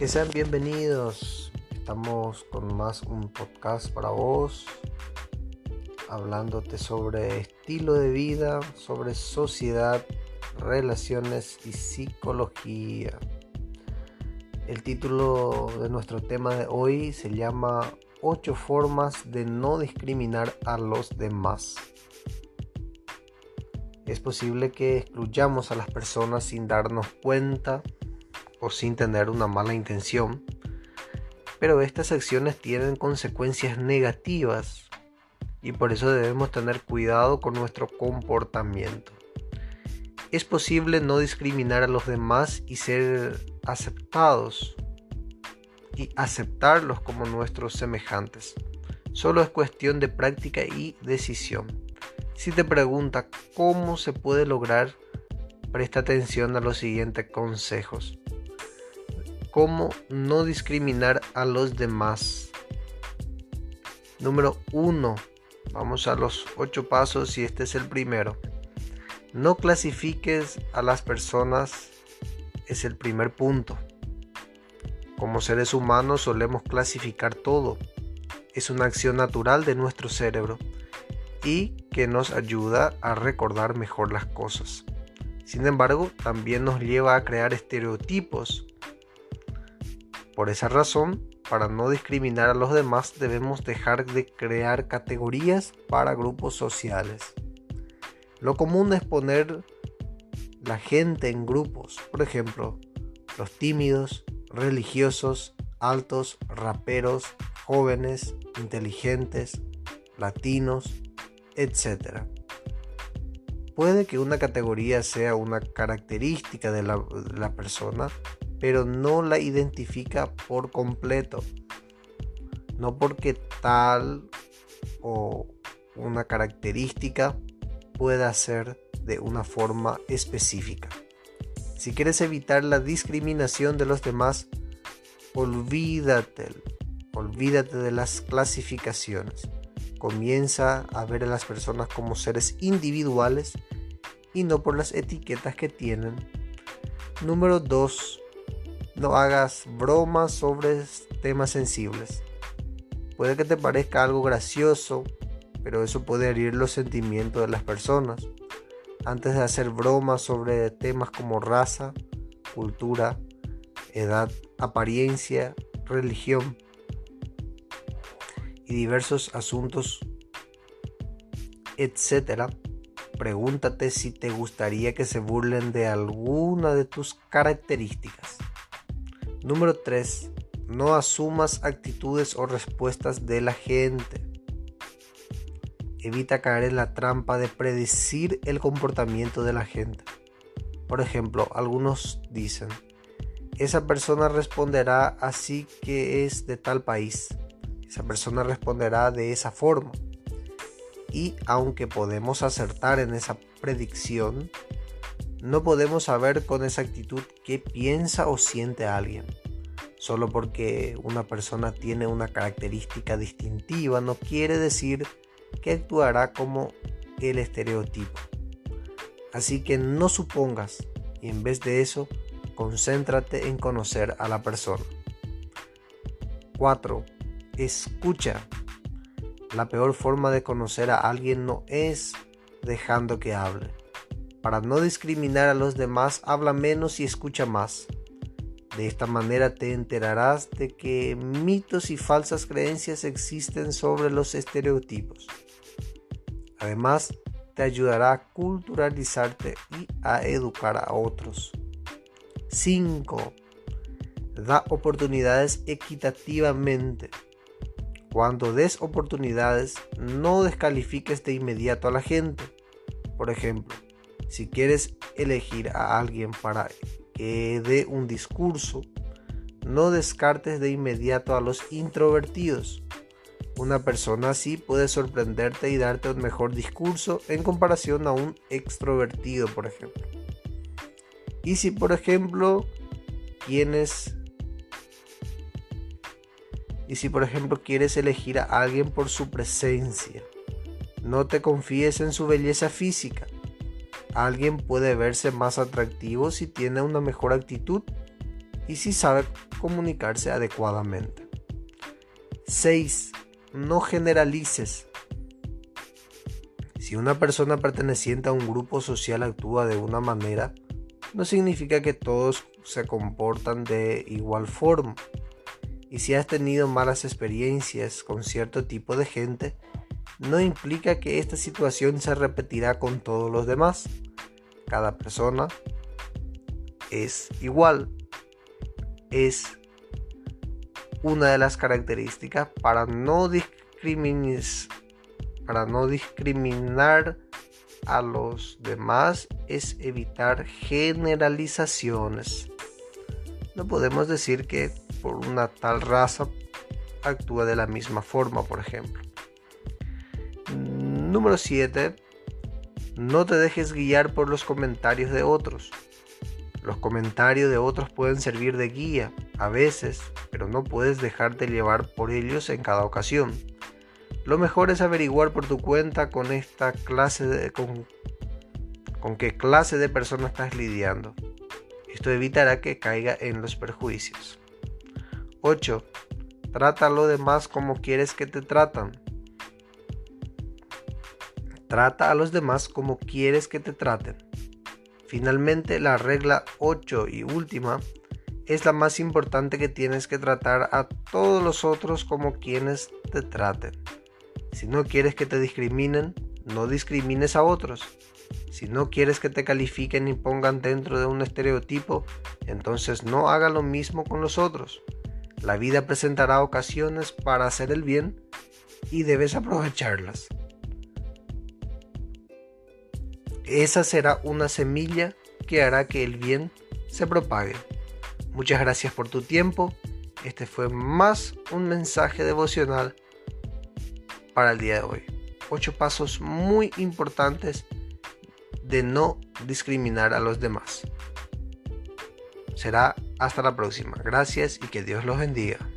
Que sean bienvenidos. Estamos con más un podcast para vos, hablándote sobre estilo de vida, sobre sociedad, relaciones y psicología. El título de nuestro tema de hoy se llama 8 formas de no discriminar a los demás. Es posible que excluyamos a las personas sin darnos cuenta o sin tener una mala intención, pero estas acciones tienen consecuencias negativas y por eso debemos tener cuidado con nuestro comportamiento. Es posible no discriminar a los demás y ser aceptados y aceptarlos como nuestros semejantes. Solo es cuestión de práctica y decisión. Si te pregunta cómo se puede lograr, presta atención a los siguientes consejos. Cómo no discriminar a los demás. Número 1. Vamos a los 8 pasos y este es el primero. No clasifiques a las personas es el primer punto. Como seres humanos solemos clasificar todo. Es una acción natural de nuestro cerebro y que nos ayuda a recordar mejor las cosas. Sin embargo, también nos lleva a crear estereotipos. Por esa razón, para no discriminar a los demás debemos dejar de crear categorías para grupos sociales. Lo común es poner la gente en grupos, por ejemplo, los tímidos, religiosos, altos, raperos, jóvenes, inteligentes, latinos, etc. Puede que una categoría sea una característica de la, de la persona, pero no la identifica por completo. No porque tal o una característica pueda ser de una forma específica. Si quieres evitar la discriminación de los demás, olvídate, olvídate de las clasificaciones. Comienza a ver a las personas como seres individuales y no por las etiquetas que tienen. Número 2. No hagas bromas sobre temas sensibles. Puede que te parezca algo gracioso, pero eso puede herir los sentimientos de las personas antes de hacer bromas sobre temas como raza, cultura, edad, apariencia, religión y diversos asuntos, etc., pregúntate si te gustaría que se burlen de alguna de tus características. Número 3. No asumas actitudes o respuestas de la gente. Evita caer en la trampa de predecir el comportamiento de la gente. Por ejemplo, algunos dicen, esa persona responderá así que es de tal país. Esa persona responderá de esa forma. Y aunque podemos acertar en esa predicción, no podemos saber con exactitud qué piensa o siente alguien. Solo porque una persona tiene una característica distintiva no quiere decir que actuará como el estereotipo. Así que no supongas y en vez de eso, concéntrate en conocer a la persona. 4. Escucha. La peor forma de conocer a alguien no es dejando que hable. Para no discriminar a los demás, habla menos y escucha más. De esta manera te enterarás de que mitos y falsas creencias existen sobre los estereotipos. Además, te ayudará a culturalizarte y a educar a otros. 5. Da oportunidades equitativamente. Cuando des oportunidades, no descalifiques de inmediato a la gente. Por ejemplo, si quieres elegir a alguien para que dé un discurso, no descartes de inmediato a los introvertidos. Una persona así puede sorprenderte y darte un mejor discurso en comparación a un extrovertido, por ejemplo. Y si, por ejemplo, y si por ejemplo quieres elegir a alguien por su presencia, no te confíes en su belleza física. Alguien puede verse más atractivo si tiene una mejor actitud y si sabe comunicarse adecuadamente. 6. No generalices. Si una persona perteneciente a un grupo social actúa de una manera, no significa que todos se comportan de igual forma. Y si has tenido malas experiencias con cierto tipo de gente, no implica que esta situación se repetirá con todos los demás. Cada persona es igual. Es una de las características para no para no discriminar a los demás es evitar generalizaciones. No podemos decir que por una tal raza actúa de la misma forma, por ejemplo. Número 7. No te dejes guiar por los comentarios de otros. Los comentarios de otros pueden servir de guía a veces, pero no puedes dejarte llevar por ellos en cada ocasión. Lo mejor es averiguar por tu cuenta con esta clase de con, con qué clase de persona estás lidiando. Esto evitará que caiga en los perjuicios. 8. Trata a demás como quieres que te tratan. Trata a los demás como quieres que te traten. Finalmente, la regla 8 y última es la más importante que tienes que tratar a todos los otros como quienes te traten. Si no quieres que te discriminen, no discrimines a otros. Si no quieres que te califiquen y pongan dentro de un estereotipo, entonces no haga lo mismo con los otros. La vida presentará ocasiones para hacer el bien y debes aprovecharlas. Esa será una semilla que hará que el bien se propague. Muchas gracias por tu tiempo. Este fue más un mensaje devocional para el día de hoy. Ocho pasos muy importantes de no discriminar a los demás. Será hasta la próxima. Gracias y que Dios los bendiga.